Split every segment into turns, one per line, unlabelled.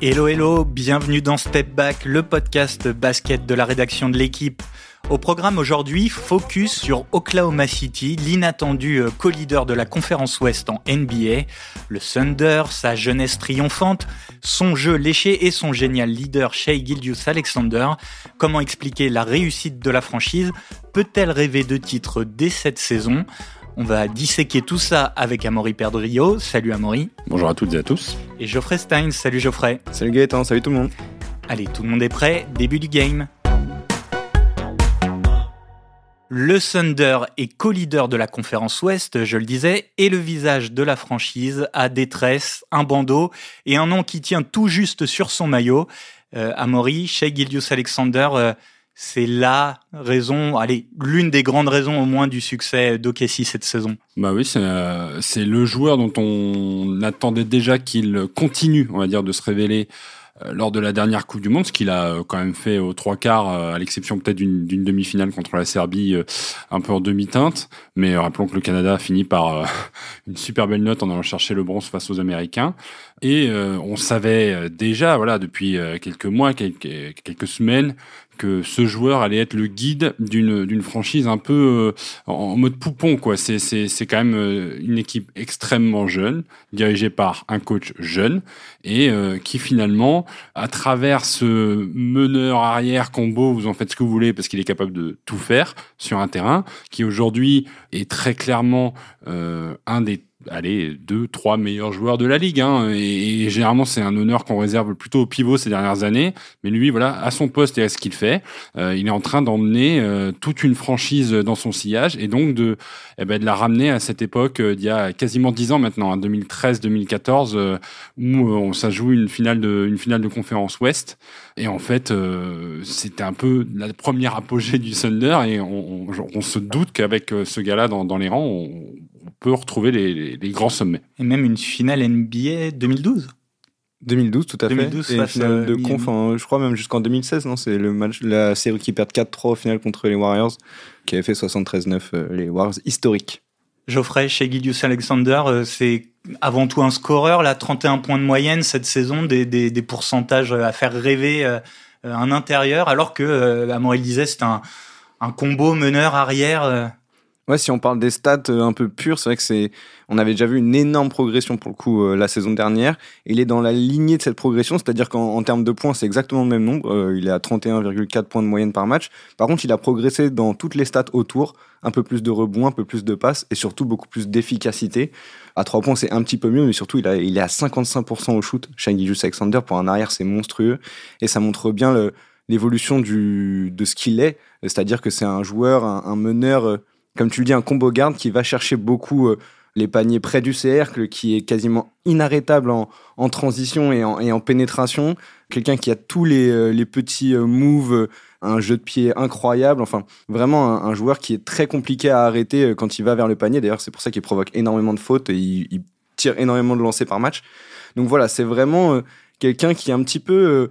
Hello hello, bienvenue dans Step Back, le podcast basket de la rédaction de l'équipe. Au programme aujourd'hui, focus sur Oklahoma City, l'inattendu euh, co-leader de la conférence Ouest en NBA, le Thunder, sa jeunesse triomphante, son jeu léché et son génial leader Shea Gildius Alexander. Comment expliquer la réussite de la franchise? Peut-elle rêver de titres dès cette saison? On va disséquer tout ça avec Amaury Perdrio. Salut Amaury.
Bonjour à toutes et à tous.
Et Geoffrey Stein. Salut Geoffrey.
Salut Gaëtan, salut tout le monde.
Allez, tout le monde est prêt. Début du game. Le Thunder est co-leader de la conférence Ouest, je le disais, et le visage de la franchise a détresse, un bandeau et un nom qui tient tout juste sur son maillot. Euh, Amaury, Shea Gildius Alexander, euh, c'est la raison, allez, l'une des grandes raisons au moins du succès d'Okessi cette saison.
Bah oui, euh, c'est le joueur dont on attendait déjà qu'il continue, on va dire, de se révéler euh, lors de la dernière Coupe du Monde, ce qu'il a euh, quand même fait aux trois quarts, à l'exception peut-être d'une demi-finale contre la Serbie, un peu en demi-teinte. Mais rappelons que le Canada a fini par une super belle note en allant chercher le bronze face aux Américains. Et on savait déjà, voilà, depuis quelques mois, quelques, quelques semaines, que ce joueur allait être le guide d'une franchise un peu euh, en mode poupon quoi. C'est quand même euh, une équipe extrêmement jeune, dirigée par un coach jeune et euh, qui finalement, à travers ce meneur arrière combo, vous en faites ce que vous voulez parce qu'il est capable de tout faire sur un terrain, qui aujourd'hui est très clairement un des allez, deux, trois meilleurs joueurs de la ligue. Hein. Et, généralement, c'est un honneur qu'on réserve plutôt au pivot ces dernières années. Mais lui, voilà, à son poste et à ce qu'il fait, euh, il est en train d'emmener euh, toute une franchise dans son sillage et donc de, eh ben, de la ramener à cette époque euh, d'il y a quasiment dix ans maintenant, hein, 2013-2014, où ça joue une finale de, une finale de conférence Ouest. Et en fait, c'était un peu la première apogée du Thunder et on, on, se doute qu'avec ce gars-là dans, dans les rangs, on, on peut retrouver les, les, grands sommets.
Et même une finale NBA 2012
2012, tout à fait. et une finale de conf, je crois même jusqu'en 2016, non C'est le match, la série qui perd 4-3 au final contre les Warriors, qui avait fait 73-9, euh, les Warriors historiques.
Geoffrey, chez Gidius Alexander, euh, c'est avant tout un scoreur, là, 31 points de moyenne cette saison, des, des, des pourcentages à faire rêver euh, un intérieur, alors que, Amorel disait, c'est un, un combo meneur arrière
Ouais, si on parle des stats euh, un peu purs, c'est vrai que c'est, on avait déjà vu une énorme progression pour le coup euh, la saison dernière. il est dans la lignée de cette progression, c'est-à-dire qu'en termes de points, c'est exactement le même nombre. Euh, il est à 31,4 points de moyenne par match. Par contre, il a progressé dans toutes les stats autour, un peu plus de rebonds, un peu plus de passes et surtout beaucoup plus d'efficacité. À 3 points, c'est un petit peu mieux, mais surtout, il, a, est à 55% au shoot. Shaggy Alexander, pour un arrière, c'est monstrueux. Et ça montre bien l'évolution de ce qu'il est. C'est-à-dire que c'est un joueur, un meneur comme tu le dis, un combo garde qui va chercher beaucoup euh, les paniers près du cercle, qui est quasiment inarrêtable en, transition et en, pénétration. Quelqu'un qui a tous les, euh, petits euh, moves, un jeu de pied incroyable. Enfin, vraiment un, joueur qui est très compliqué à arrêter quand il va vers le panier. D'ailleurs, c'est pour ça qu'il provoque énormément de fautes et il, tire énormément de lancers par match. Donc voilà, c'est vraiment quelqu'un qui est un petit peu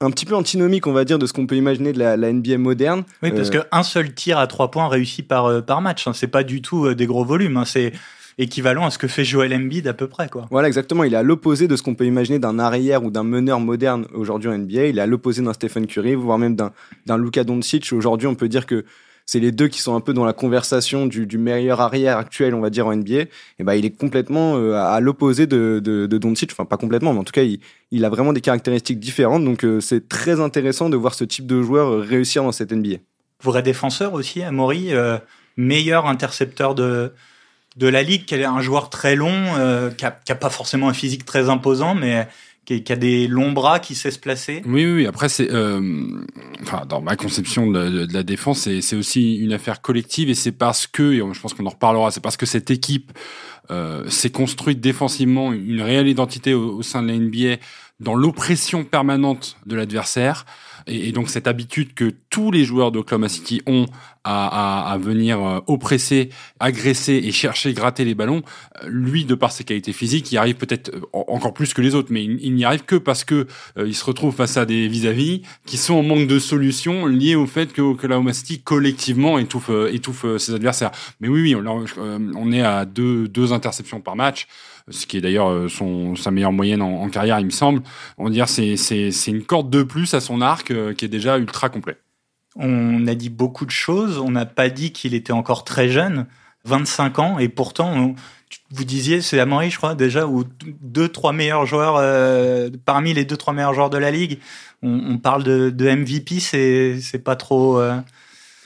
un petit peu antinomique, on va dire, de ce qu'on peut imaginer de la, NBA moderne.
Oui, parce euh, qu'un seul tir à trois points réussi par, euh, par match, hein, c'est pas du tout euh, des gros volumes. Hein, c'est équivalent à ce que fait Joel Embiid à peu près. Quoi.
Voilà, exactement. Il est à l'opposé de ce qu'on peut imaginer d'un arrière ou d'un meneur moderne aujourd'hui en NBA. Il est à l'opposé d'un Stephen Curry, voire même d'un Luka Doncic. Aujourd'hui, on peut dire que c'est les deux qui sont un peu dans la conversation du, meilleur arrière actuel, on va dire, en NBA. Et ben, il est complètement euh, à, l'opposé de, de, de Doncic. Enfin, pas complètement, mais en tout cas, il, a vraiment des caractéristiques différentes. Donc, euh, c'est très intéressant de voir ce type de joueur euh, réussir dans cette NBA.
Vrai défenseur aussi, Amaury, meilleur intercepteur de, de la ligue, qui est un joueur très long, qui n'a pas forcément un physique très imposant, mais qui, a des longs bras, qui sait se placer.
Oui, oui. Après, c'est, euh, enfin, dans ma conception de, la défense, c'est aussi une affaire collective et c'est parce que, et je pense qu'on en reparlera, c'est parce que cette équipe euh, s'est construite défensivement une réelle identité au, sein de la NBA dans l'oppression permanente de l'adversaire et, donc cette habitude que tous les joueurs d'Oklahoma City ont à, à, venir euh, oppresser, agresser et chercher, gratter les ballons, euh, lui, de par ses qualités physiques, il arrive peut-être encore plus que les autres, mais il, n'y arrive que parce que il se retrouve face à des vis-à-vis qui sont en manque de solutions liées au fait que Oklahoma City collectivement étouffe, étouffe ses adversaires. Mais oui, oui, on, on est à deux, deux interceptions par match ce qui est d'ailleurs euh, son sa meilleure moyenne en, carrière, il me semble. On va dire c'est c'est c'est une corde de plus à son arc euh, qui est déjà ultra complet.
On a dit beaucoup de choses. On n'a pas dit qu'il était encore très jeune, 25 ans, et pourtant. vous disiez, c'est Amaury, je crois, déjà, ou deux, trois meilleurs joueurs, euh, parmi les deux, trois meilleurs joueurs de la ligue. On, parle de, de MVP, c'est, c'est pas trop.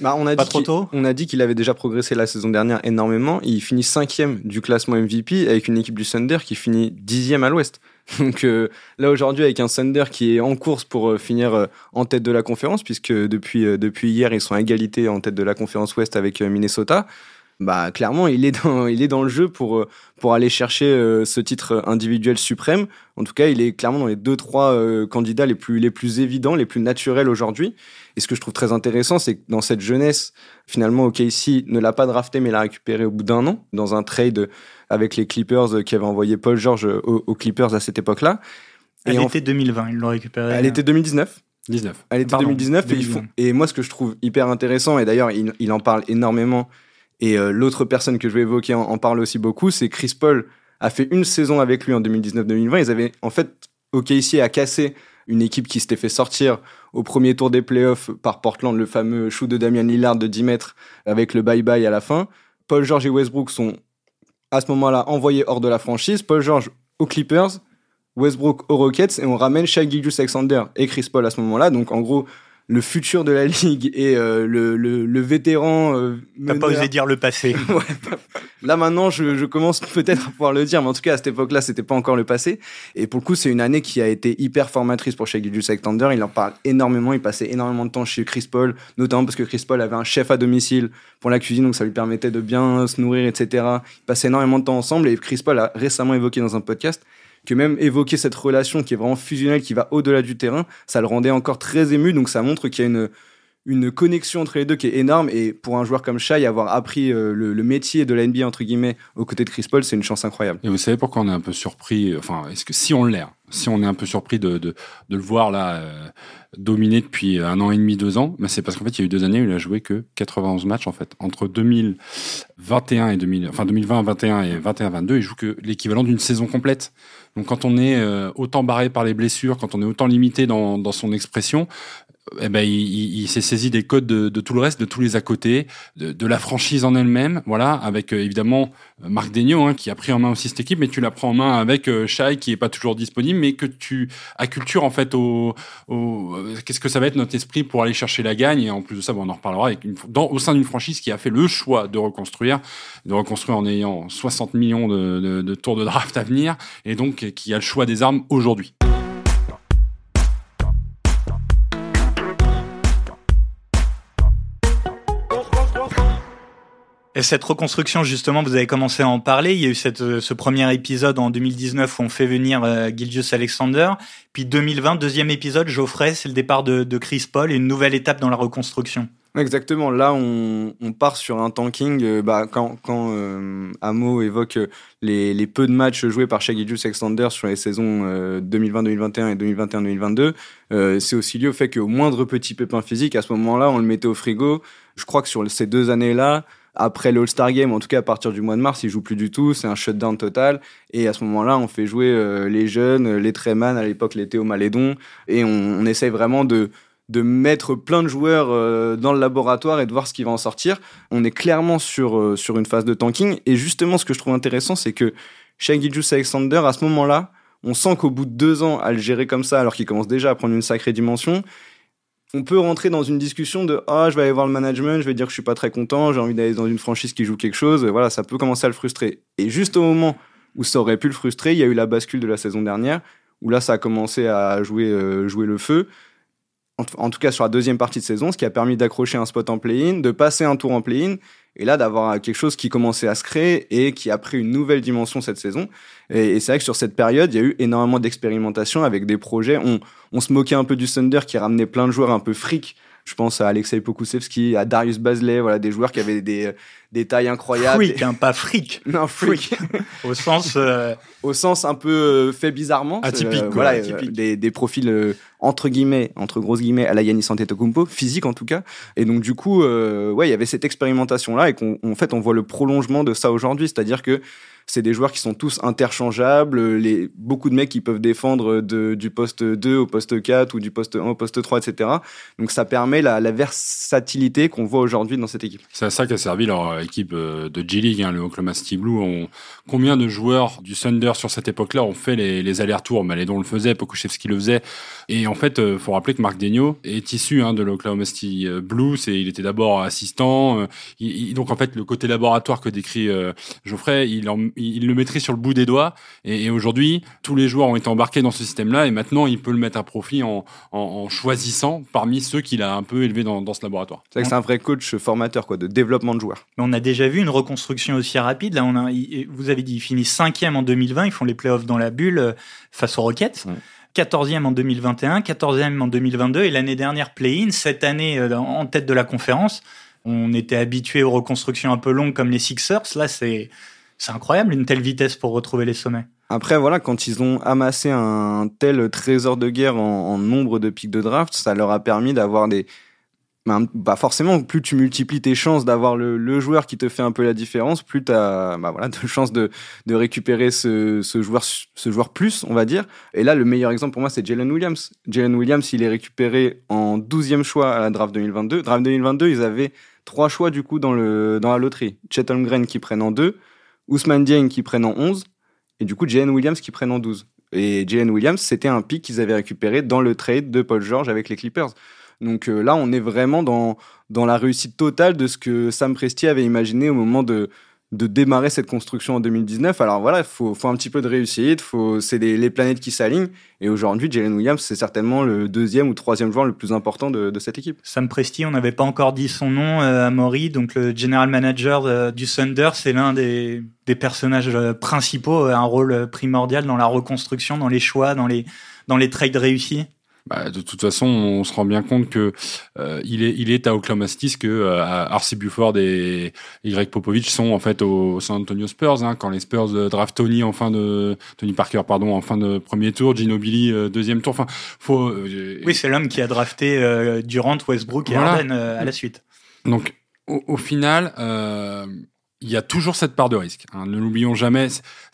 Bah, on a
pas trop tôt.
On a dit qu'il avait déjà progressé la saison dernière énormément. Il finit cinquième du classement MVP avec une équipe du Thunder qui finit dixième à l'Ouest. Donc euh, là aujourd'hui avec un Thunder qui est en course pour euh, finir euh, en tête de la conférence puisque depuis depuis hier ils sont à égalité en tête de la conférence Ouest avec Minnesota bah clairement il est dans il est dans le jeu pour euh, pour aller chercher euh, ce titre individuel suprême. En tout cas, il est clairement dans les deux trois euh, candidats les plus les plus évidents, les plus naturels aujourd'hui. Et ce que je trouve très intéressant, c'est que dans cette jeunesse, finalement, OKC ne l'a pas drafté, mais l'a récupéré au bout d'un an dans un trade avec les Clippers qui avaient envoyé Paul George aux, Clippers à cette époque-là.
Elle était 2020, ils l'ont récupéré.
Elle était 2019.
19.
Elle était 2019 et, ils font... et moi ce que je trouve hyper intéressant et d'ailleurs il, il en parle énormément et euh, l'autre personne que je vais évoquer en, parle aussi beaucoup, c'est Chris Paul a fait une saison avec lui en 2019-2020. Ils avaient en fait OKC a cassé une équipe qui s'était fait sortir au premier tour des playoffs par Portland, le fameux shoot de Damian Lillard de 10 mètres avec le bye-bye à la fin. Paul George et Westbrook sont à ce moment-là envoyés hors de la franchise. Paul George aux Clippers, Westbrook aux Rockets et on ramène Shai Gilgeous-Alexander et Chris Paul à ce moment-là. Donc en gros, le futur de la ligue et euh, le, le, le, vétéran. Euh,
T'as pas osé dire le passé.
ouais, là maintenant, je, je commence peut-être à pouvoir le dire, mais en tout cas à cette époque-là, c'était pas encore le passé. Et pour le coup, c'est une année qui a été hyper formatrice pour Shai Alexander. Il en parle énormément. Il passait énormément de temps chez Chris Paul, notamment parce que Chris Paul avait un chef à domicile pour la cuisine, donc ça lui permettait de bien se nourrir, etc. Il passait énormément de temps ensemble. Et Chris Paul a récemment évoqué dans un podcast que même évoquer cette relation qui est vraiment fusionnelle, qui va au-delà du terrain, ça le rendait encore très ému. Donc ça montre qu'il y a une, une connexion entre les deux qui est énorme. Et pour un joueur comme Shai, avoir appris euh, le, métier de la NBA, entre guillemets, aux côtés de Chris Paul, c'est une chance incroyable.
Et vous savez pourquoi on est un peu surpris euh, Enfin, si on l'air, si on est un peu surpris de, de, le voir là euh, dominer depuis un an et demi, deux ans, mais c'est parce qu'en fait, il y a eu deux années où il a joué que 91 matchs en fait. Entre 2021 et 2000, enfin 2020, 21 et 21, 22, il joue que l'équivalent d'une saison complète. Donc quand on est euh, autant barré par les blessures, quand on est autant limité dans, dans son expression, eh ben, il, il, s'est saisi des codes de, de, tout le reste, de tous les à côté, de, de la franchise en elle-même, voilà, avec euh, évidemment Marc Degnaud hein, qui a pris en main aussi cette équipe, mais tu la prends en main avec euh, Shai qui est pas toujours disponible, mais que tu accultures en fait au, au euh, qu'est-ce que ça va être notre esprit pour aller chercher la gagne et en plus de ça, bon, on en reparlera dans, au sein d'une franchise qui a fait le choix de reconstruire, de reconstruire en ayant 60 millions de, de tours de draft à venir et donc qui a le choix des armes aujourd'hui.
Et cette reconstruction, justement, vous avez commencé à en parler. Il y a eu euh, ce premier épisode en 2019 où on fait venir euh, Alexander. Puis 2020, deuxième épisode, Geoffrey, c'est le départ de, Chris Paul et une nouvelle étape dans la reconstruction.
Exactement. Là, on, part sur un tanking. Euh, bah, quand quand euh, Amo évoque les, peu de matchs joués par Shaggy Alexander sur les saisons 2020-2021 et 2021-2022, c'est aussi lié au fait qu'au moindre petit pépin physique, à ce moment-là, on le mettait au frigo. Je crois que sur ces deux années-là, après l'All-Star Game, en tout cas à partir du mois de mars, il joue plus du tout, c'est un shutdown total. Et à ce moment-là, on fait jouer euh, les jeunes, les Treman, à l'époque les Théo Malédon, et on, essaye vraiment de, de mettre plein de joueurs euh, dans le laboratoire et de voir ce qui va en sortir. On est clairement sur, euh, sur une phase de tanking. Et justement, ce que je trouve intéressant, c'est que Shai Alexander, à ce moment-là, on sent qu'au bout de deux ans à le gérer comme ça, alors qu'il commence déjà à prendre une sacrée dimension, on peut rentrer dans une discussion de ah je vais aller voir le management, je vais dire que je suis pas très content, j'ai envie d'aller dans une franchise qui joue quelque chose, voilà, ça peut commencer à le frustrer. Et juste au moment où ça aurait pu le frustrer, il y a eu la bascule de la saison dernière où là ça a commencé à jouer euh, jouer le feu. En, tout cas sur la deuxième partie de saison, ce qui a permis d'accrocher un spot en play-in, de passer un tour en play-in Et là, d'avoir quelque chose qui commençait à se créer et qui a pris une nouvelle dimension cette saison. Et, c'est vrai que sur cette période, il y a eu énormément d'expérimentation avec des projets. On, on se moquait un peu du Thunder qui ramenait plein de joueurs un peu frics je pense à Alexei Pokusevski, à Darius Bazley, voilà, des joueurs qui avaient des, des tailles incroyables.
Freak, hein, pas fric.
non, freak.
Au sens. Euh,
Au sens un peu euh, fait bizarrement.
Atypique,
euh, voilà, des, des, profils entre guillemets, entre grosses guillemets, à la Yannis Antetokounmpo, physique en tout cas. Et donc du coup, ouais, il y avait cette expérimentation là et qu'en fait, on voit le prolongement de ça aujourd'hui, c'est-à-dire que c'est des joueurs qui sont tous interchangeables. Les, beaucoup de mecs qui peuvent défendre de, du poste 2 au poste 4 ou du poste 1 au poste 3, etc. Donc ça permet la, la versatilité qu'on voit aujourd'hui dans cette équipe.
C'est à ça qu'a servi leur équipe euh, de G-League, hein, le Oklahoma City Blue. On... Combien de joueurs du Thunder sur cette époque-là ont fait les, les allers-retours? Malédon le faisait, Pokushevski le faisait. Et en fait, euh, faut rappeler que Marc Degno est issu hein, de l'Oklahoma City euh, Blue. C'est, il était d'abord assistant. donc en fait, le côté laboratoire que décrit Geoffrey, il en, il, le mettrait sur le bout des doigts. Et, aujourd'hui, tous les joueurs ont été embarqués dans ce système-là, et maintenant, il peut le mettre à profit en, en, choisissant parmi ceux qu'il a un peu élevés dans, dans ce laboratoire.
C'est que c'est un vrai coach formateur, quoi, de développement de joueurs.
On a déjà vu une reconstruction aussi rapide. Là, on a, vous avez dit, ils finissent cinquième en 2020, ils font les playoffs dans la bulle euh, face aux Rockets. 14e en 2021, 14e en 2022 et l'année dernière play-in, cette année euh, en tête de la conférence. On était habitué aux reconstructions un peu longues comme les Sixers. Là, c'est c'est incroyable une telle vitesse pour retrouver les sommets.
Après, voilà, quand ils ont amassé un tel trésor de guerre en, nombre de pics de draft, ça leur a permis d'avoir des. Bah forcément, plus tu multiplies tes chances d'avoir le, joueur qui te fait un peu la différence, plus tu as bah voilà, de chances de, récupérer ce, joueur, ce joueur plus, on va dire. Et là, le meilleur exemple pour moi, c'est Jalen Williams. Jalen Williams, il est récupéré en 12e choix à la draft 2022. Draft 2022, ils avaient trois choix du coup dans, le, dans la loterie. Chet Holmgren qui prennent en deux, Ousmane Dieng qui prennent en 11 et du coup Jalen Williams qui prennent en 12. Et Jalen Williams, c'était un pic qu'ils avaient récupéré dans le trade de Paul George avec les Clippers. Donc euh, là, on est vraiment dans, dans la réussite totale de ce que Sam Presti avait imaginé au moment de, de démarrer cette construction en 2019. Alors voilà, il faut, faut, un petit peu de réussite, faut, c'est les, planètes qui s'alignent. Et aujourd'hui, Jalen Williams, c'est certainement le deuxième ou troisième joueur le plus important de, de cette équipe.
Sam Presti, on n'avait pas encore dit son nom euh, à Maury, donc le general manager euh, du Thunder, c'est l'un des, des, personnages euh, principaux, un rôle primordial dans la reconstruction, dans les choix, dans les, dans les trades réussis.
Bah, de toute façon, on se rend bien compte que euh, il est il est à Oklahoma City que euh, RC Buford et Y Popovich sont en fait au San Antonio Spurs hein, quand les Spurs euh, draft Tony en fin de Tony Parker pardon en fin de premier tour, Ginobili euh, deuxième tour. Enfin, faut.
oui, c'est l'homme qui a drafté Durant, Westbrook et Harden à la suite.
Donc au, au final il y a toujours cette part de risque. Hein. Ne l'oublions jamais.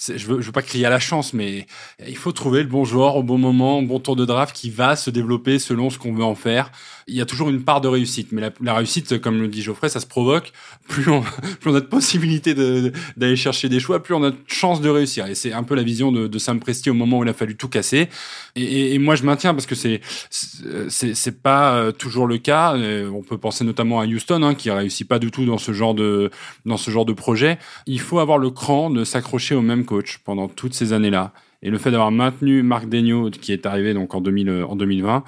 je veux, veux pas crier à la chance, mais il faut trouver le bon joueur au bon moment, au bon tour de draft qui va se développer selon ce qu'on veut en faire il y a toujours une part de réussite. Mais la, réussite, comme le dit Geoffrey, ça se provoque. Plus on, a de possibilités d'aller chercher des choix, plus on a de chances de réussir. Et c'est un peu la vision de, de, Sam Presti au moment où il a fallu tout casser. Et, et, moi, je maintiens parce que c'est c'est pas euh, toujours le cas. Euh, on peut penser notamment à Houston, hein, qui réussit pas du tout dans ce genre de dans ce genre de projet. Il faut avoir le cran de s'accrocher au même coach pendant toutes ces années-là. Et le fait d'avoir maintenu Marc Degnaud, qui est arrivé donc en, 2000, en 2020,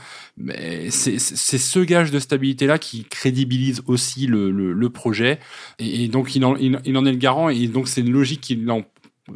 c'est ce gage de stabilité-là qui crédibilise aussi le, le, le projet. Et, et donc, il en, il, il, en est le garant. Et donc, c'est une logique qu'il en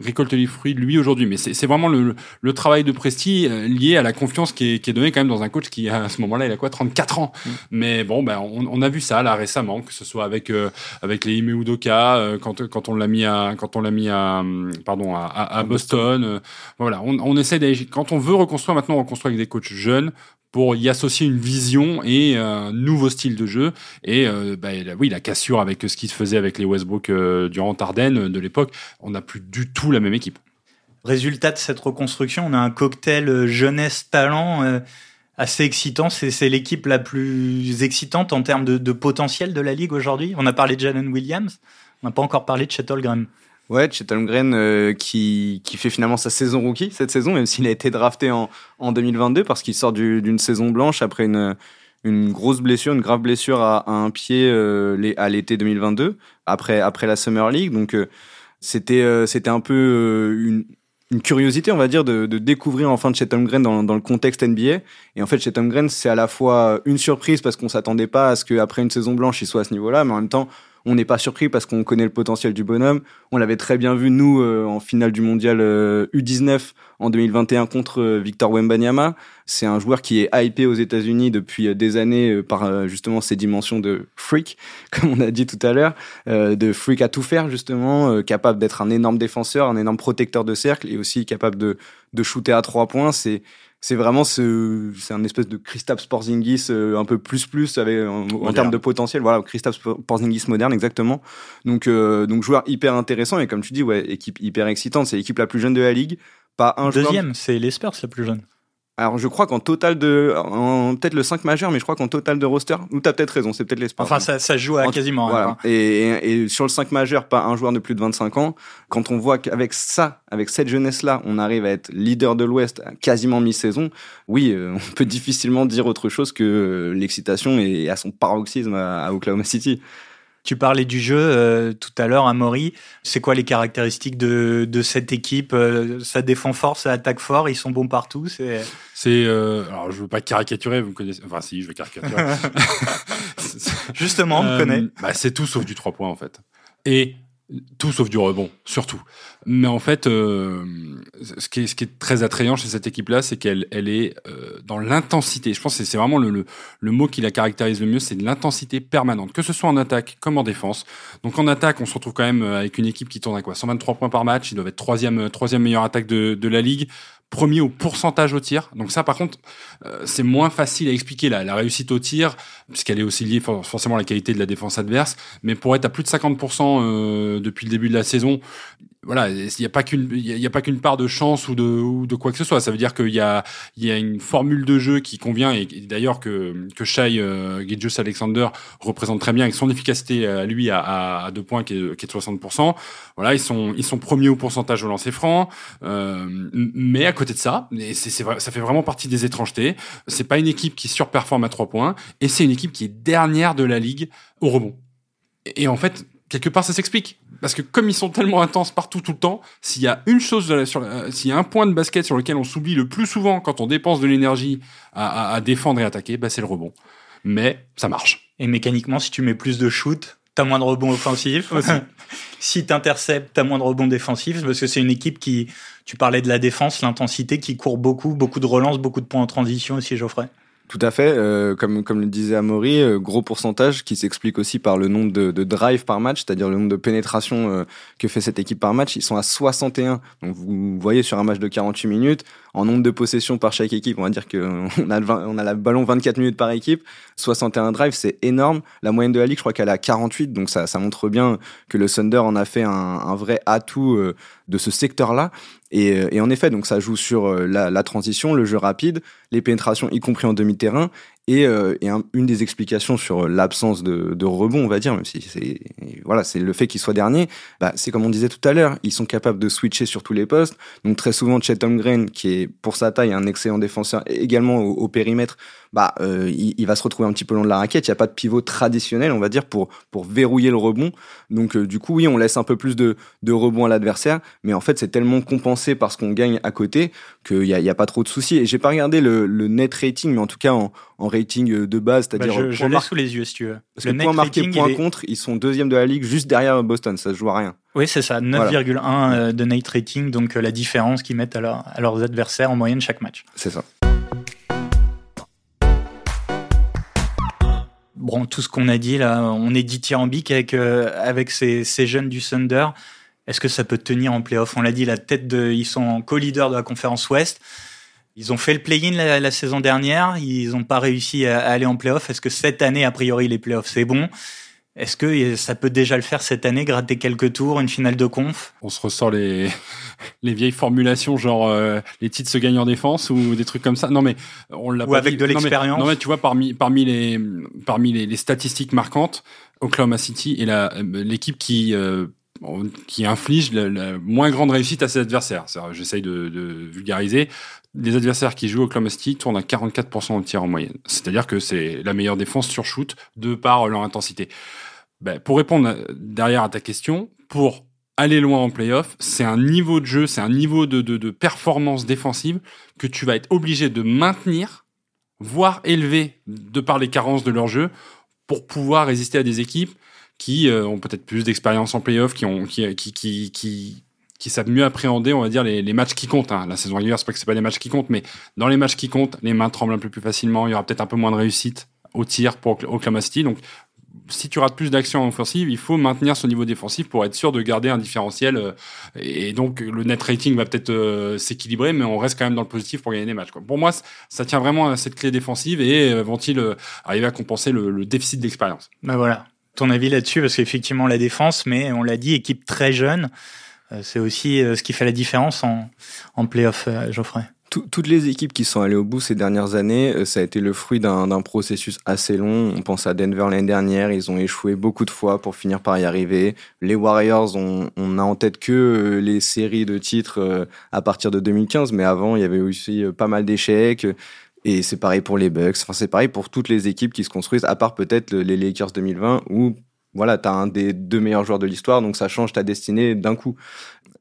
récolte les fruits lui aujourd'hui. Mais c'est vraiment le, le, travail de Presti euh, lié à la confiance qui est, qui est donnée quand même dans un coach qui à ce moment-là il a quoi 34 ans. Mm. Mais bon ben on, on, a vu ça là récemment que ce soit avec euh, avec les Ime Udoka euh, quand quand on l'a mis à quand on l'a mis à pardon à, à, Boston. voilà on, on essaie quand on veut reconstruire maintenant on reconstruit avec des coachs jeunes pour y associer une vision et un nouveau style de jeu. Et euh, bah, oui, la cassure avec ce qui se faisait avec les Westbrook euh, durant Ardennes de l'époque, on n'a plus du tout la même équipe.
Résultat de cette reconstruction, on a un cocktail euh, jeunesse-talent assez excitant. C'est l'équipe la plus excitante en termes de, potentiel de la ligue aujourd'hui. On a parlé de Jalen Williams, on n'a pas encore parlé de Chet Holmgren.
Ouais, Chet Holmgren euh, qui, qui fait finalement sa saison rookie cette saison, même s'il a été drafté en, en 2022 parce qu'il sort d'une saison blanche après une, une grosse blessure, une grave blessure à, un pied euh, à l'été 2022, après, après la Summer League. Donc euh, c'était c'était un peu une, une curiosité, on va dire, de, de découvrir enfin Chet Holmgren dans, dans le contexte NBA. Et en fait, Chet Holmgren, c'est à la fois une surprise parce qu'on s'attendait pas à ce qu'après une saison blanche, il soit à ce niveau-là, mais en même temps, on n'est pas surpris parce qu'on connaît le potentiel du bonhomme. On l'avait très bien vu, nous, en finale du mondial U19 en 2021 contre Victor Wembanyama. C'est un joueur qui est hypé aux États-Unis depuis des années par justement ses dimensions de freak, comme on a dit tout à l'heure, de freak à tout faire justement, capable d'être un énorme défenseur, un énorme protecteur de cercle et aussi capable de, de shooter à trois points. C'est c'est vraiment ce, c'est un espèce de Kristaps Porzingis euh, un peu plus plus avec, en, termes de potentiel. Voilà, Kristaps Porzingis moderne exactement. Donc euh, donc joueur hyper intéressant et comme tu dis ouais équipe hyper excitante. C'est l'équipe la plus jeune de la ligue. Pas un
deuxième, c'est les Spurs la plus jeune.
Alors je crois qu'en total de, peut-être le 5 majeur, mais je crois qu'en total de roster, ou t'as peut-être raison, c'est peut-être l'espace.
Enfin ça, ça joue à quasiment.
Voilà. Et, et, sur le 5 majeur, pas un joueur de plus de 25 ans. Quand on voit qu'avec ça, avec cette jeunesse-là, on arrive à être leader de l'Ouest quasiment mi-saison, oui, euh, on peut difficilement dire autre chose que l'excitation est à son paroxysme à Oklahoma City.
Tu parlais du jeu euh, tout à l'heure, Amaury. C'est quoi les caractéristiques de, de cette équipe euh, Ça défend fort, ça attaque fort, ils sont bons partout. C'est.
C'est. Euh, alors, je veux pas caricaturer, vous me connaissez. Enfin, si, je vais caricaturer.
Justement, on me connaît.
Bah, c'est tout sauf du 3 points, en fait. Et tout sauf du rebond, surtout. Mais en fait, euh, ce, qui est, ce qui est très attrayant chez cette équipe-là, c'est qu'elle elle est euh, dans l'intensité. Je pense que c'est vraiment le, le, le, mot qui la caractérise le mieux, c'est l'intensité permanente, que ce soit en attaque comme en défense. Donc en attaque, on se retrouve quand même euh, avec une équipe qui tourne à quoi? 123 points par match, ils doivent être troisième, troisième meilleure attaque de, de la ligue premier au pourcentage au tir. Donc ça, par contre, euh, c'est moins facile à expliquer la, la réussite au tir, puisqu'elle est aussi liée forcément à la qualité de la défense adverse. Mais pour être à plus de 50% euh, depuis le début de la saison, voilà, il n'y a pas qu'une il y a pas qu'une part de chance ou de ou de quoi que ce soit. Ça veut dire qu'il y a il y a une formule de jeu qui convient et, d'ailleurs que que Shai euh, Alexander représente très bien avec son efficacité à lui à, à deux points qui est, qui est de 60%. Voilà, ils sont ils sont premiers au pourcentage au lancer franc, euh, mais à côté de ça, c'est c'est ça fait vraiment partie des étrangetés. C'est pas une équipe qui surperforme à trois points et c'est une équipe qui est dernière de la ligue au rebond. Et en fait, quelque part, ça s'explique. Parce que comme ils sont tellement intenses partout tout le temps, s'il y a une chose, sur s'il y a un point de basket sur lequel on s'oublie le plus souvent quand on dépense de l'énergie à, à, défendre et attaquer, bah c'est le rebond. Mais ça marche.
Et mécaniquement, si tu mets plus de shoot, t'as moins de rebonds offensifs. si t'interceptes, t'as moins de rebonds défensifs. Parce que c'est une équipe qui, tu parlais de la défense, l'intensité, qui court beaucoup, beaucoup de relances, beaucoup de points en transition aussi, Geoffrey.
Tout à fait. Euh, comme, comme le disait Amaury, euh, gros pourcentage qui s'explique aussi par le nombre de, de drives par match, c'est-à-dire le nombre de pénétrations euh, que fait cette équipe par match. Ils sont à 61. Donc vous voyez sur un match de 48 minutes, en nombre de possessions par chaque équipe, on va dire qu'on a, le, on a la ballon 24 minutes par équipe. 61 drives, c'est énorme. La moyenne de la ligue, je crois qu'elle est à 48. Donc ça, montre bien que le Thunder en a fait un, un vrai atout de ce secteur-là. Et, et, en effet, donc ça joue sur la, la, transition, le jeu rapide, les pénétrations, y compris en demi-terrain, et, euh, une des explications sur l'absence de, de, rebond, on va dire, même si c'est voilà, c'est le fait qu'ils soient derniers, bah, c'est comme on disait tout à l'heure, ils sont capables de switcher sur tous les postes. Donc très souvent, Chet Holmgren, qui est pour sa taille un excellent défenseur, également au, périmètre, bah, euh, il, il, va se retrouver un petit peu long de la raquette. Il n'y a pas de pivot traditionnel, on va dire, pour, pour verrouiller le rebond. Donc, euh, du coup, oui, on laisse un peu plus de, de rebond à l'adversaire, mais en fait, c'est tellement compensé par ce qu'on gagne à côté qu'il n'y a, y a pas trop de soucis. Et j'ai pas regardé le, le, net rating, mais en tout cas, en, en rating de base,
c'est-à-dire. Bah, je, je l'ai sous les yeux, si tu veux.
Parce le que point marqué, point contre, ils sont deuxième de la ligue, juste derrière Boston. Ça se joue à rien.
Oui, c'est ça, 9,1 voilà. Euh, de net rating, donc la différence qu'ils mettent à, leur, à leurs adversaires en moyenne chaque match.
C'est ça.
bon, tout ce qu'on a dit là, on est dithyrambique avec euh, avec ces, ces, jeunes du Thunder. Est-ce que ça peut tenir en playoff? On l'a dit, la tête de, ils sont co-leader de la conférence Ouest. Ils ont fait le play-in la, la, saison dernière. Ils n'ont pas réussi à, à aller en playoff. Est-ce que cette année, a priori, les playoffs, c'est bon? Est-ce que ça peut déjà le faire cette année, gratter quelques tours, une finale de conf?
On se ressort les, les vieilles formulations, genre euh, les titres se gagnent en défense ou des trucs comme ça. Non mais on l'a
ou avec dit. de l'expérience.
Non, mais, tu vois parmi parmi les parmi les, les statistiques marquantes, Oklahoma City est la l'équipe qui euh, qui inflige la, moins grande réussite à ses adversaires. J'essaye de, de, vulgariser. Les adversaires qui jouent au City tournent à 44% au tir en moyenne. C'est-à-dire que c'est la meilleure défense sur shoot de par leur intensité. Ben, pour répondre derrière à ta question, pour aller loin en playoff, c'est un niveau de jeu, c'est un niveau de, de, de, performance défensive que tu vas être obligé de maintenir, voire élever de par les carences de leur jeu, pour pouvoir résister à des équipes qui ont peut-être plus d'expérience en playoff, qui qui qui qui, qui savent mieux appréhender, on va dire, les, matchs qui comptent. Hein. La saison régulière, c'est pas que c'est pas les matchs qui comptent, mais dans les matchs qui comptent, les mains tremblent un peu plus facilement. Il y aura peut-être un peu moins de réussite au tir pour Oklahoma City. Donc, si tu rates plus d'actions offensives, il faut maintenir ce niveau défensif pour être sûr de garder un différentiel. Euh, et donc, le net rating va peut-être euh, s'équilibrer, mais on reste quand même dans le positif pour gagner des matchs. Pour moi, ça tient vraiment à cette clé défensive et euh, vont-ils arriver à compenser le, le déficit d'expérience
Ben voilà. Ton avis là-dessus, parce qu'effectivement, la défense, mais on l'a dit, équipe très jeune. Euh, c'est aussi euh, ce qui fait la différence en, en playoff, euh, Geoffrey.
toutes les équipes qui sont allées au bout ces dernières années, ça a été le fruit d'un processus assez long. On pense à Denver l'année dernière, ils ont échoué beaucoup de fois pour finir par y arriver. Les Warriors, on, on a en tête que les séries de titres à partir de 2015, mais avant, il y avait aussi pas mal d'échecs. Et c'est pareil pour les Bucks. Enfin, c'est pareil pour toutes les équipes qui se construisent, à part peut-être les Lakers 2020, où voilà, tu as un des deux meilleurs joueurs de l'histoire, donc ça change ta destinée d'un coup.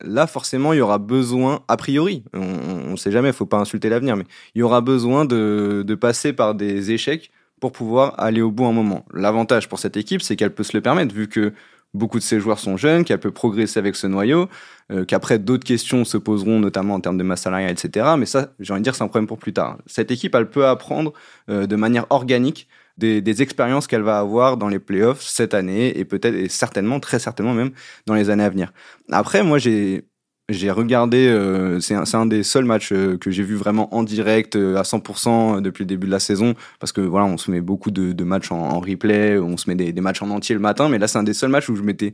Là, forcément, il y aura besoin, a priori, on ne sait jamais, il faut pas insulter l'avenir, mais il y aura besoin de, de passer par des échecs pour pouvoir aller au bout un moment. L'avantage pour cette équipe, c'est qu'elle peut se le permettre, vu que beaucoup de ses joueurs sont jeunes, qu'elle peut progresser avec ce noyau, euh, qu'après d'autres questions se poseront, notamment en termes de masse salariale, etc. Mais ça, j'ai envie de dire, c'est un problème pour plus tard. Cette équipe, elle peut apprendre euh, de manière organique des, des expériences qu'elle va avoir dans les playoffs cette année et peut-être et certainement, très certainement même dans les années à venir. Après, moi, j'ai j'ai regardé, euh, c'est un, des seuls matchs euh, que j'ai vu vraiment en direct euh, à 100% depuis le début de la saison, parce que voilà, on se met beaucoup de, matchs en, en, replay, on se met des, matchs en entier le matin, mais là c'est un des seuls matchs où je m'étais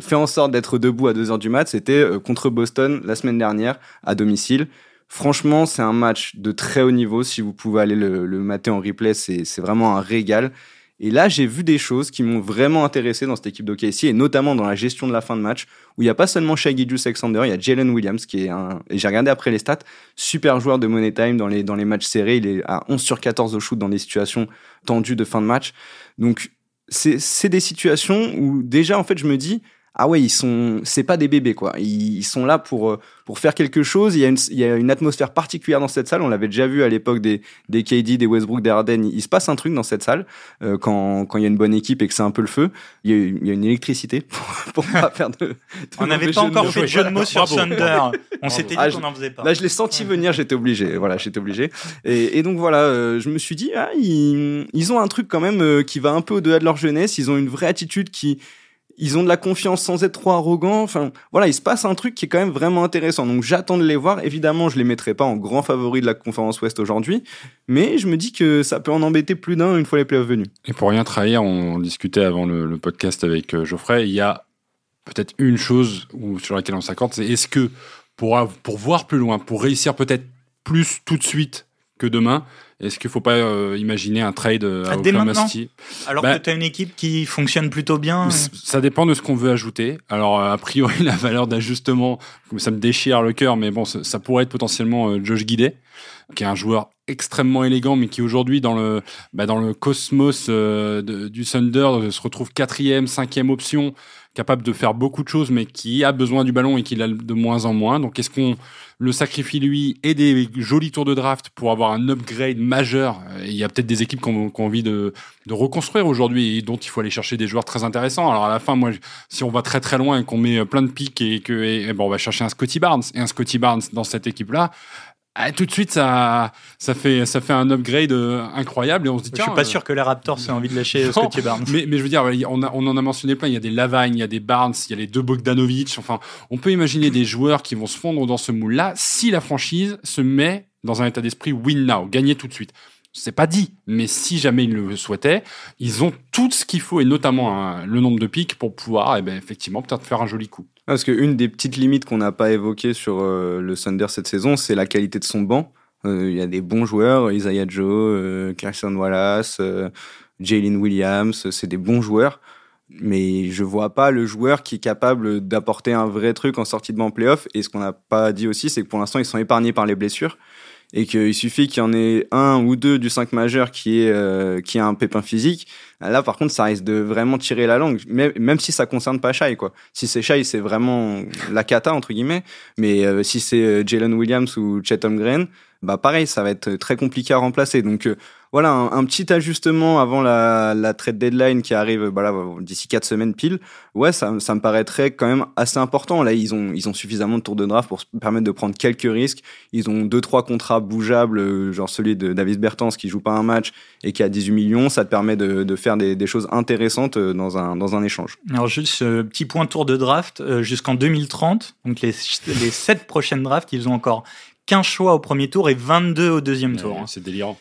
fait en sorte d'être debout à 2 heures du mat. C'était contre Boston la semaine dernière à domicile. Franchement, c'est un match de très haut niveau. Si vous pouvez aller le, le mater en replay, c'est vraiment un régal. Et là, j'ai vu des choses qui m'ont vraiment intéressé dans cette équipe d'OKC, et notamment dans la gestion de la fin de match, où il n'y a pas seulement Shai Alexander, il y a Jalen Williams, qui est un, et j'ai regardé après les stats, super joueur de Money Time dans les, dans les matchs serrés, il est à 11 sur 14 au shoot dans des situations tendues de fin de match. Donc, c'est des situations où déjà, en fait, je me dis, ah ouais, ils sont, c'est pas des bébés quoi. Ils, sont là pour euh, pour faire quelque chose. Il y a une, il y a une atmosphère particulière dans cette salle. On l'avait déjà vu à l'époque des des KD, des Westbrook, des Harden. Il, se passe un truc dans cette salle euh, quand quand il y a une bonne équipe et que c'est un peu le feu. Il y a, il y a une électricité pour, pour pas faire de. de
on n'avait pas encore fait de jeu de mots sur Thunder. On s'était dit ah, qu'on n'en faisait pas.
Là, je l'ai senti venir. J'étais obligé. Voilà, j'étais obligé. Et, et, donc voilà, euh, je me suis dit, ah, ils, ils ont un truc quand même qui va un peu au-delà de leur jeunesse. Ils ont une vraie attitude qui ils ont de la confiance sans être trop arrogants. Enfin, voilà, il se passe un truc qui est quand même vraiment intéressant. Donc, j'attends de les voir. Évidemment, je les mettrai pas en grand favori de la conférence Ouest aujourd'hui, mais je me dis que ça peut en embêter plus d'un une fois les playoffs venus.
Et pour rien trahir, on discutait avant le, podcast avec euh, Geoffrey. Il y a peut-être une chose sur laquelle on s'accorde, c'est est-ce que pour, pour voir plus loin, pour réussir peut-être plus tout de suite que demain, est-ce qu'il ne faut pas euh, imaginer un trade euh, à Oklahoma City
Alors bah, que tu as une équipe qui fonctionne plutôt bien
Ça dépend de ce qu'on veut ajouter. Alors, euh, a priori, la valeur d'ajustement, ça me déchire le cœur, mais bon, ça, pourrait être potentiellement Josh Guidet, qui est un joueur extrêmement élégant, mais qui aujourd'hui, dans le, bah, dans le cosmos du Thunder, se retrouve quatrième, cinquième option, capable de faire beaucoup de choses, mais qui a besoin du ballon et qui l'a de moins en moins. Donc, est-ce qu'on le sacrifie lui et des jolis tours de draft pour avoir un upgrade majeur? Il y a peut-être des équipes qui ont, envie de, reconstruire aujourd'hui et dont il faut aller chercher des joueurs très intéressants. Alors à la fin, moi, si on va très très loin et qu'on met plein de pics et que bon, on va chercher un Scotty Barnes et un Scotty Barnes dans cette équipe-là, ah, tout de suite, ça, ça fait, ça fait un upgrade euh, incroyable et on se dit.
Je suis pas sûr que les Raptors aient envie de lâcher Scotty Barnes.
Mais, mais je veux dire, on, a, on en a mentionné plein. Il y a des Lavagne, il y a des Barnes, il y a les deux Bogdanovic. Enfin, on peut imaginer des joueurs qui vont se fondre dans ce moule-là si la franchise se met dans un état d'esprit win now, gagner tout de suite c'est pas dit, mais si jamais ils le souhaitaient, ils ont tout ce qu'il faut et notamment le nombre de pics pour pouvoir, eh ben, effectivement, peut-être faire un joli coup.
Parce qu'une des petites limites qu'on n'a pas évoquées sur euh, le Thunder cette saison, c'est la qualité de son banc. Euh, il y a des bons joueurs, Isaiah Joe, euh, Christian Wallace, Jalen Williams, c'est des bons joueurs. Mais je vois pas le joueur qui est capable d'apporter un vrai truc en sortie de banc playoff. Et ce qu'on n'a pas dit aussi, c'est que pour l'instant, ils sont épargnés par les blessures et qu'il suffit qu'il y en ait un ou deux du 5 majeur qui est euh, qui a un pépin physique là par contre ça risque de vraiment tirer la langue. Même, même si ça concerne pas Shai quoi. Si c'est Shai c'est vraiment la cata entre guillemets. Mais euh, si c'est euh, Jalen Williams ou Chet Holmgren bah pareil, ça va être très compliqué à remplacer. Donc euh, voilà, un, petit ajustement avant la, la trade deadline qui arrive voilà, d'ici quatre semaines pile. Ouais, ça, ça me paraîtrait quand même assez important. Là, ils ont, ils ont suffisamment de tours de draft pour se permettre de prendre quelques risques. Ils ont deux, trois contrats bougeables, euh, genre celui de David Bertens qui joue pas un match et qui a 18 millions. Ça te permet de, de faire des, des, choses intéressantes euh, dans un, dans un échange.
Alors juste petit point tour de draft jusqu'en 2030. Donc les, les sept prochaines drafts, ils ont encore 15 choix au premier tour et 22 au deuxième tour.
C'est délirant.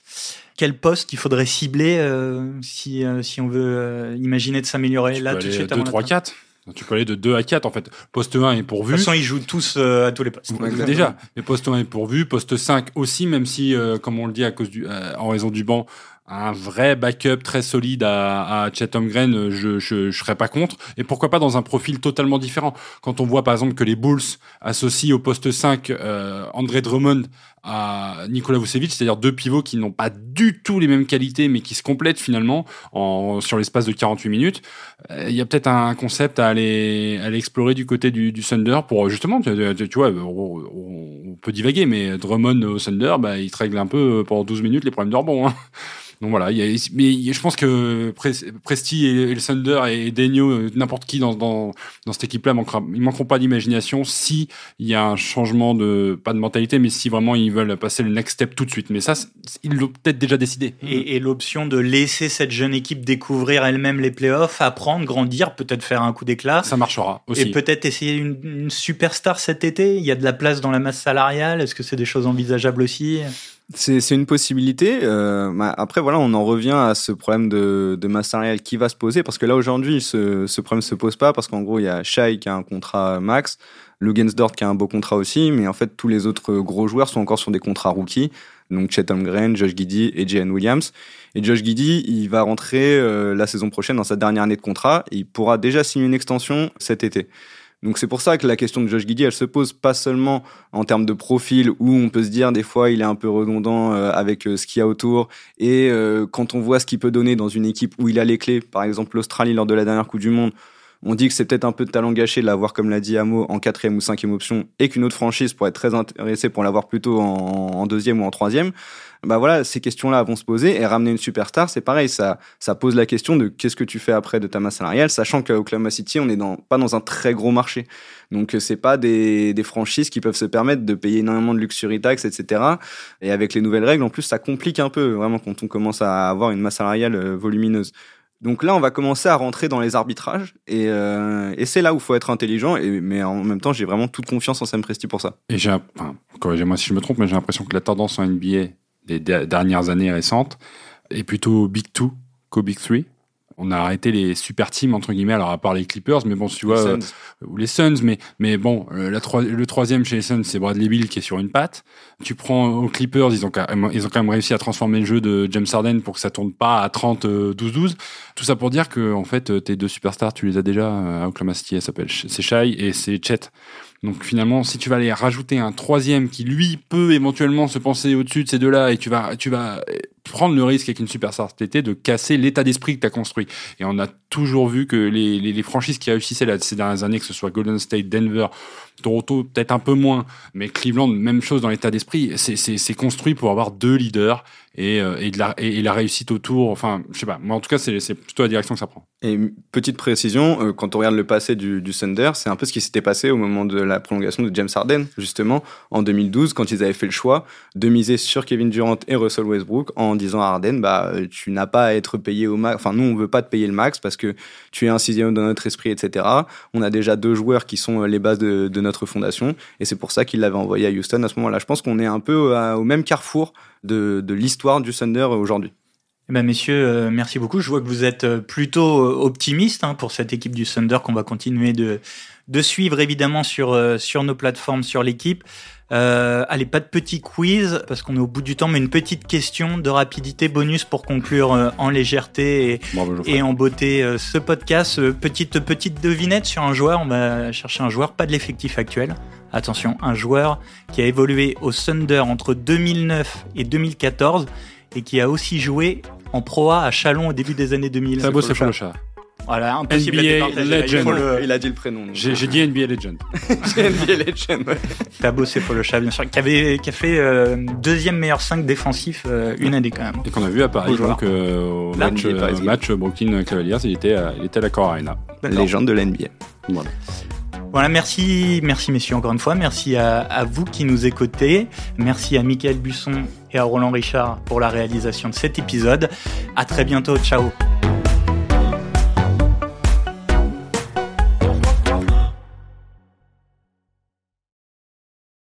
Quel poste il faudrait cibler euh, si, euh, si on veut euh, imaginer de s'améliorer là tout de suite
2, 3, 4 tu peux aller de 2 à 4 en fait. Poste 1 est pourvu.
De toute façon, ils jouent tous à tous les postes.
déjà, mais poste 1 est pourvu, poste 5 aussi, même si, comme on le dit, à cause du, en raison du banc, un vrai backup très solide à, à Chatham Green, je, je, je serais pas contre. Et pourquoi pas dans un profil totalement différent. Quand on voit par exemple que les Bulls associent au poste 5 euh, André Drummond à Nikola Vucevic, c'est-à-dire deux pivots qui n'ont pas du tout les mêmes qualités, mais qui se complètent finalement en, sur l'espace de 48 minutes. Euh, il y a peut-être un concept à aller, explorer du côté du, du Thunder pour justement, tu, vois, on, peut divaguer, mais Drummond au Thunder, bah, il te règle un peu pendant 12 minutes les problèmes de rebond. Hein. Donc voilà, mais je pense que Presti et, le Thunder et Denio, euh, n'importe qui dans, dans, cette équipe-là, ils manqueront pas d'imagination si il y a un changement de, pas de mentalité, mais si vraiment ils veulent passer le next step tout de suite. Mais ça, ils l'ont peut-être déjà décidé.
Et, et l'option de laisser cette jeune équipe découvrir elle-même les playoffs, apprendre, grandir, peut-être faire un coup d'éclat.
Ça marchera aussi.
Et peut-être essayer une, une superstar cet été. Il y a de la place dans la masse salariale. Est-ce que c'est des choses envisageables aussi?
C'est une possibilité. Euh, bah, après, voilà, on en revient à ce problème de, de masse salariale qui va se poser parce que là aujourd'hui, ce, ce problème se pose pas parce qu'en gros, il y a Shai qui a un contrat max, Lugensdort qui a un beau contrat aussi, mais en fait, tous les autres gros joueurs sont encore sur des contrats rookies. Donc Chatham Green, Josh Giddy et J.N. Williams. Et Josh Giddy, il va rentrer euh, la saison prochaine dans sa dernière année de contrat et il pourra déjà signer une extension cet été. Donc c'est pour ça que la question de Josh Giddy, elle se pose pas seulement en termes de profil où on peut se dire des fois il est un peu redondant euh, avec euh, ce qu'il y a autour et quand on voit ce qu'il peut donner dans une équipe où il a les clés, par exemple l'Australie lors de la dernière Coupe du Monde, on dit que c'est peut-être un peu de talent gâché de l'avoir, comme l'a dit Amo, en quatrième ou cinquième option, et qu'une autre franchise pourrait être très intéressée pour l'avoir plutôt en, deuxième ou en troisième. Bah voilà, ces questions-là vont se poser et ramener une superstar, c'est pareil, ça, pose la question de qu'est-ce que tu fais après de ta masse salariale, sachant qu'à Oklahoma City, on n'est pas dans un très gros marché. Donc c'est pas des, des franchises qui peuvent se permettre de payer énormément de luxury tax, etc. Et avec les nouvelles règles, en plus, ça complique un peu, vraiment, quand on commence à avoir une masse salariale euh, volumineuse. Donc là, on va commencer à rentrer dans les arbitrages et, euh, c'est là où il faut être intelligent. Mais en même temps, j'ai vraiment toute confiance en Sam Presti pour ça.
Et j'ai, enfin, corrigez-moi si je me trompe, mais j'ai l'impression que la tendance en NBA des dernières années récentes est plutôt Big Two qu'au Big Three on a arrêté les super teams entre guillemets alors à part les Clippers mais bon tu vois euh, ou les Suns mais mais bon euh, la le troisième chez les Suns c'est Bradley Bill qui est sur une patte. Tu prends aux Clippers ils ont quand même, ils ont quand même réussi à transformer le jeu de James Harden pour que ça tourne pas à 30 12 12 tout ça pour dire que en fait tes deux superstars tu les as déjà euh, à Oklahoma City s'appelle c'est Shai et c'est Chet. Donc finalement, si tu vas aller rajouter un troisième qui lui peut éventuellement se penser au-dessus de ces deux-là et tu vas, tu vas prendre le risque avec une superstar cet été de casser l'état d'esprit que tu as construit. Et on a toujours vu que les, les, franchises qui réussissaient ces dernières années, que ce soit Golden State, Denver, Toronto, peut-être un peu moins, mais Cleveland, même chose dans l'état d'esprit, c'est construit pour avoir deux leaders et, euh, et, la, et, la réussite autour. Enfin, je sais pas. Moi, en tout cas, c'est plutôt la direction que ça prend.
Et petite précision, euh, quand on regarde le passé du, du Thunder, c'est un peu ce qui s'était passé au moment de la prolongation de James Harden, justement, en 2012, quand ils avaient fait le choix de miser sur Kevin Durant et Russell Westbrook en disant à Harden, bah, tu n'as pas à être payé au max. Enfin, nous, on veut pas te payer le max parce que tu es un sixième dans notre esprit, etc. On a déjà deux joueurs qui sont euh, les bases de, notre fondation, et c'est pour ça qu'il l'avait envoyé à Houston à ce moment-là. Je pense qu'on est un peu au même carrefour de, l'histoire du Thunder aujourd'hui.
Eh ben messieurs, euh, merci beaucoup. Je vois que vous êtes euh, plutôt euh, optimiste hein, pour cette équipe du Thunder qu'on va continuer de, suivre évidemment sur nos plateformes, sur l'équipe. Euh, allez, pas de petit quiz parce qu'on est au bout du temps, mais une petite question de rapidité bonus pour conclure en légèreté et, et en beauté ce podcast. petite petite devinette sur un joueur. On va chercher un joueur, pas de l'effectif actuel. Attention, un joueur qui a évolué au Thunder entre 2009 et 2014 et qui a aussi joué en Pro A à Chalon au début des années 2000.
Sabo Sefolosha.
Voilà, impossible
NBA
à départager. Là, il
legend.
faut le-
Il a dit le prénom.
J'ai dit NBA Legend.
C'est NBA Legend. ouais.
T'as bossé pour le chat, bien sûr, qui, avait, qui a fait euh, deuxième meilleur 5 défensif euh, une année quand même.
Et qu'on a vu à Paris, donc euh, au match,
NBA
euh, match Brooklyn Cavaliers, il était, à- il était à la Core Arena.
Légende de la NBA.
Voilà.
Voilà, merci, merci messieurs encore une fois. Merci à, à vous qui nous écoutez. Merci à Michael Busson et à Roland Richard pour la réalisation de cet épisode. À très bientôt. Ciao.